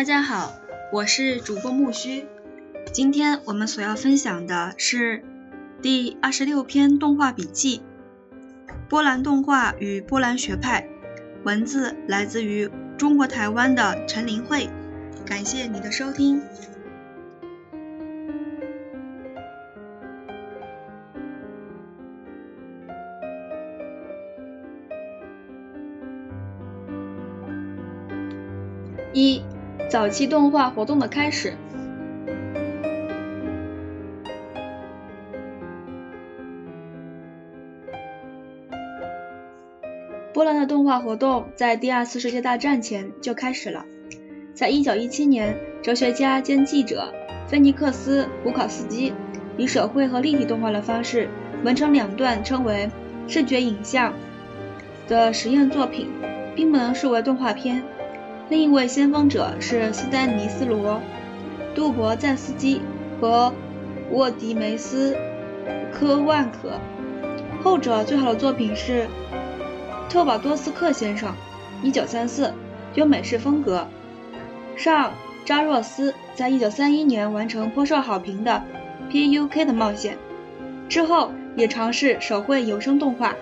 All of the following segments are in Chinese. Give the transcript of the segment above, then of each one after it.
大家好，我是主播木须。今天我们所要分享的是第二十六篇动画笔记：波兰动画与波兰学派。文字来自于中国台湾的陈林慧。感谢你的收听。一、早期动画活动的开始。波兰的动画活动在第二次世界大战前就开始了。在一九一七年，哲学家兼记者菲尼克斯·胡考斯基以手绘和立体动画的方式完成两段称为视觉影像的实验作品，并不能视为动画片。另一位先锋者是斯丹尼斯罗·杜博赞斯基和沃迪梅斯科万可，后者最好的作品是特瓦多斯克先生，1934，有美式风格。上扎若斯在1931年完成颇受好评的《P.U.K. 的冒险》，之后也尝试手绘有声动画。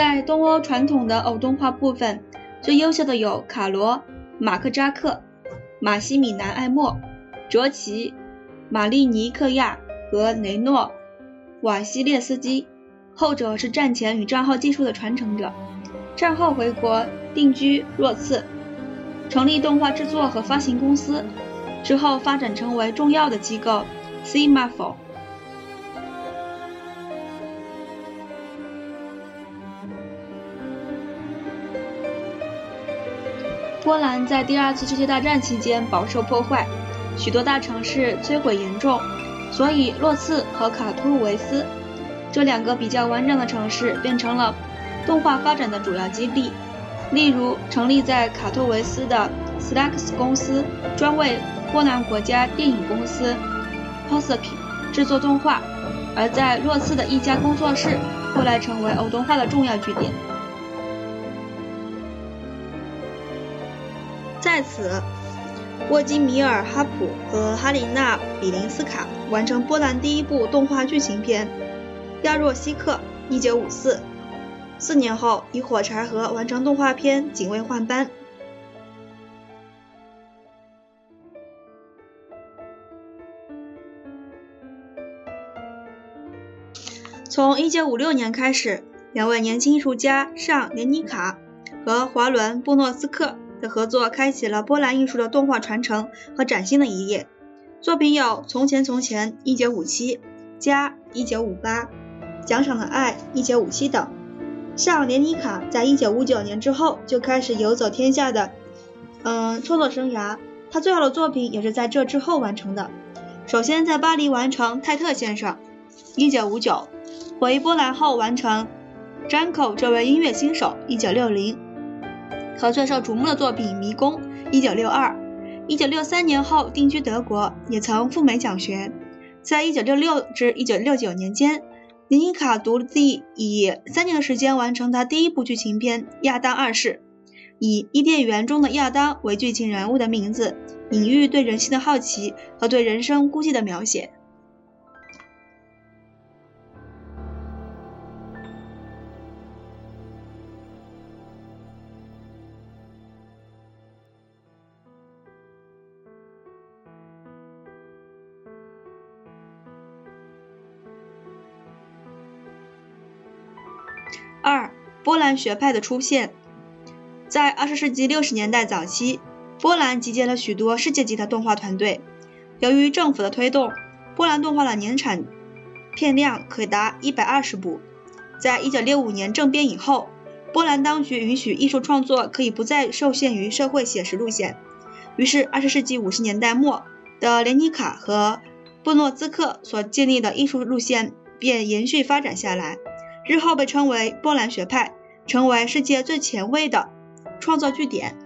在东欧传统的偶动画部分，最优秀的有卡罗·马克扎克、马西米南·艾默、卓奇、玛丽尼克亚和雷诺·瓦西列斯基。后者是战前与战后技术的传承者，战后回国定居若茨，成立动画制作和发行公司，之后发展成为重要的机构 c m a f o 波兰在第二次世界大战期间饱受破坏，许多大城市摧毁严重，所以洛茨和卡图维斯这两个比较完整的城市变成了动画发展的主要基地。例如，成立在卡托维斯的 s l a x 公司专为波兰国家电影公司 Polski 制作动画，而在洛茨的一家工作室后来成为偶动画的重要据点。在此，沃基米尔·哈普和哈琳娜·比林斯卡完成波兰第一部动画剧情片《亚若西克》（1954）。四年后，以《火柴盒》完成动画片《警卫换班》。从1956年开始，两位年轻艺术家尚·连尼卡和华伦·布诺斯克。的合作开启了波兰艺术的动画传承和崭新的一页。作品有《从前从前》（1957）、《家》（1958）、《奖赏的爱》（1957） 等。像连尼卡在一九五九年之后就开始游走天下的，嗯，创作生涯。他最好的作品也是在这之后完成的。首先在巴黎完成《泰特先生》（1959），回波兰后完成《詹口这位音乐新手》（1960）。和最受瞩目的作品《迷宫》（1962）。1963年后定居德国，也曾赴美讲学。在1966至1969年间，林尼卡独立以三年的时间完成他第一部剧情片《亚当二世》，以伊甸园中的亚当为剧情人物的名字，隐喻对人性的好奇和对人生孤寂的描写。二、波兰学派的出现，在二十世纪六十年代早期，波兰集结了许多世界级的动画团队。由于政府的推动，波兰动画的年产片量可达一百二十部。在一九六五年政变以后，波兰当局允许艺术创作可以不再受限于社会写实路线，于是二十世纪五十年代末的连尼卡和布诺兹克所建立的艺术路线便延续发展下来。日后被称为波兰学派成为世界最前卫的创造据点。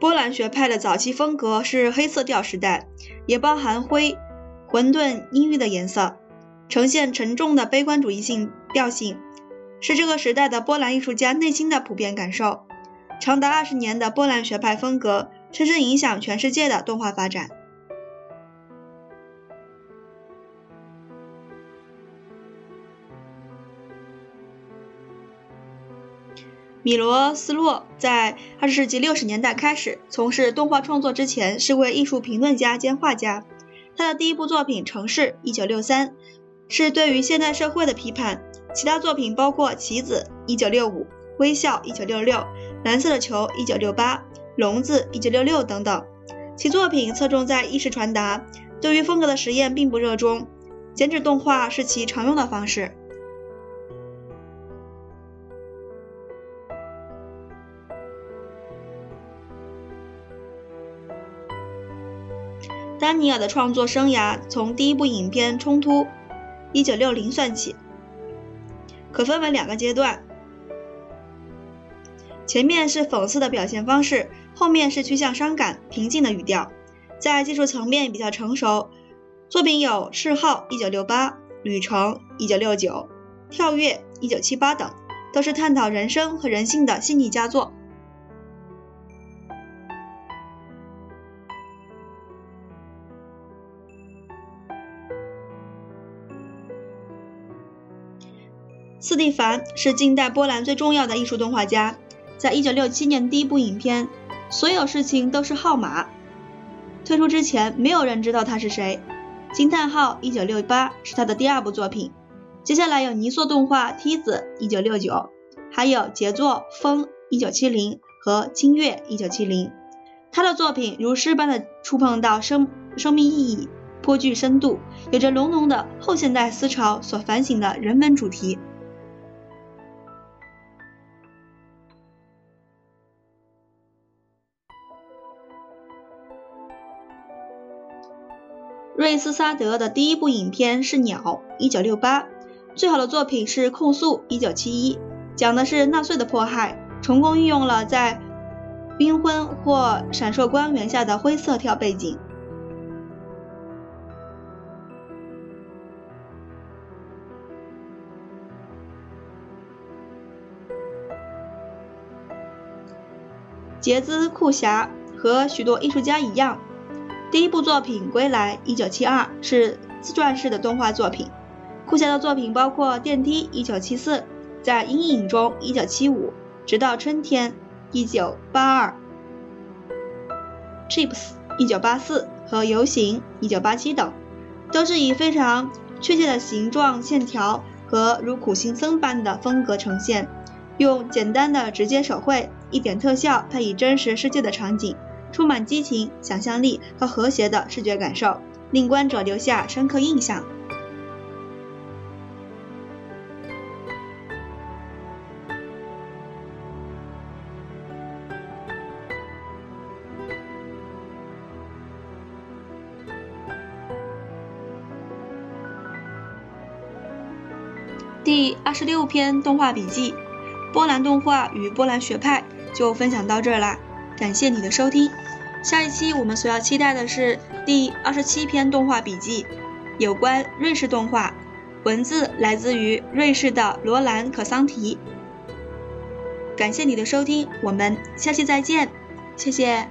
波兰学派的早期风格是黑色调时代也包含灰混沌阴郁的颜色呈现沉重的悲观主义性调性是这个时代的波兰艺术家内心的普遍感受。长达二十年的波兰学派风格，深深影响全世界的动画发展。米罗斯洛在二十世纪六十年代开始从事动画创作之前，是位艺术评论家兼画家。他的第一部作品《城市》（一九六三）是对于现代社会的批判，其他作品包括《棋子》（一九六五）、《微笑》（一九六六）、《蓝色的球》（一九六八）、《笼子》（一九六六）等等。其作品侧重在意识传达，对于风格的实验并不热衷，剪纸动画是其常用的方式。丹尼尔的创作生涯从第一部影片《冲突》（1960） 算起，可分为两个阶段。前面是讽刺的表现方式，后面是趋向伤感、平静的语调，在技术层面比较成熟。作品有《嗜好》（1968）、《旅程》（1969）、《跳跃》（1978） 等，都是探讨人生和人性的细腻佳作。斯蒂凡是近代波兰最重要的艺术动画家。在一九六七年第一部影片《所有事情都是号码》推出之前，没有人知道他是谁。《惊叹号》一九六八是他的第二部作品。接下来有泥塑动画《梯子》一九六九，还有杰作《风》一九七零和《清月》一九七零。他的作品如诗般的触碰到生生命意义，颇具深度，有着浓浓的后现代思潮所反省的人文主题。瑞斯萨德的第一部影片是《鸟》（1968），最好的作品是《控诉》（1971），讲的是纳粹的迫害，成功运用了在冰婚或闪烁光源下的灰色调背景。杰兹·库霞和许多艺术家一样。第一部作品《归来》（1972） 是自传式的动画作品。库霞的作品包括《电梯》（1974）、在阴影中 （1975）、直到春天 （1982）、Chips（1984） 和游行 （1987） 等，都是以非常确切的形状线条和如苦行僧般的风格呈现，用简单的直接手绘、一点特效配以真实世界的场景。充满激情、想象力和和谐的视觉感受，令观者留下深刻印象。第二十六篇动画笔记：波兰动画与波兰学派，就分享到这儿啦。感谢你的收听，下一期我们所要期待的是第二十七篇动画笔记，有关瑞士动画，文字来自于瑞士的罗兰·可桑提。感谢你的收听，我们下期再见，谢谢。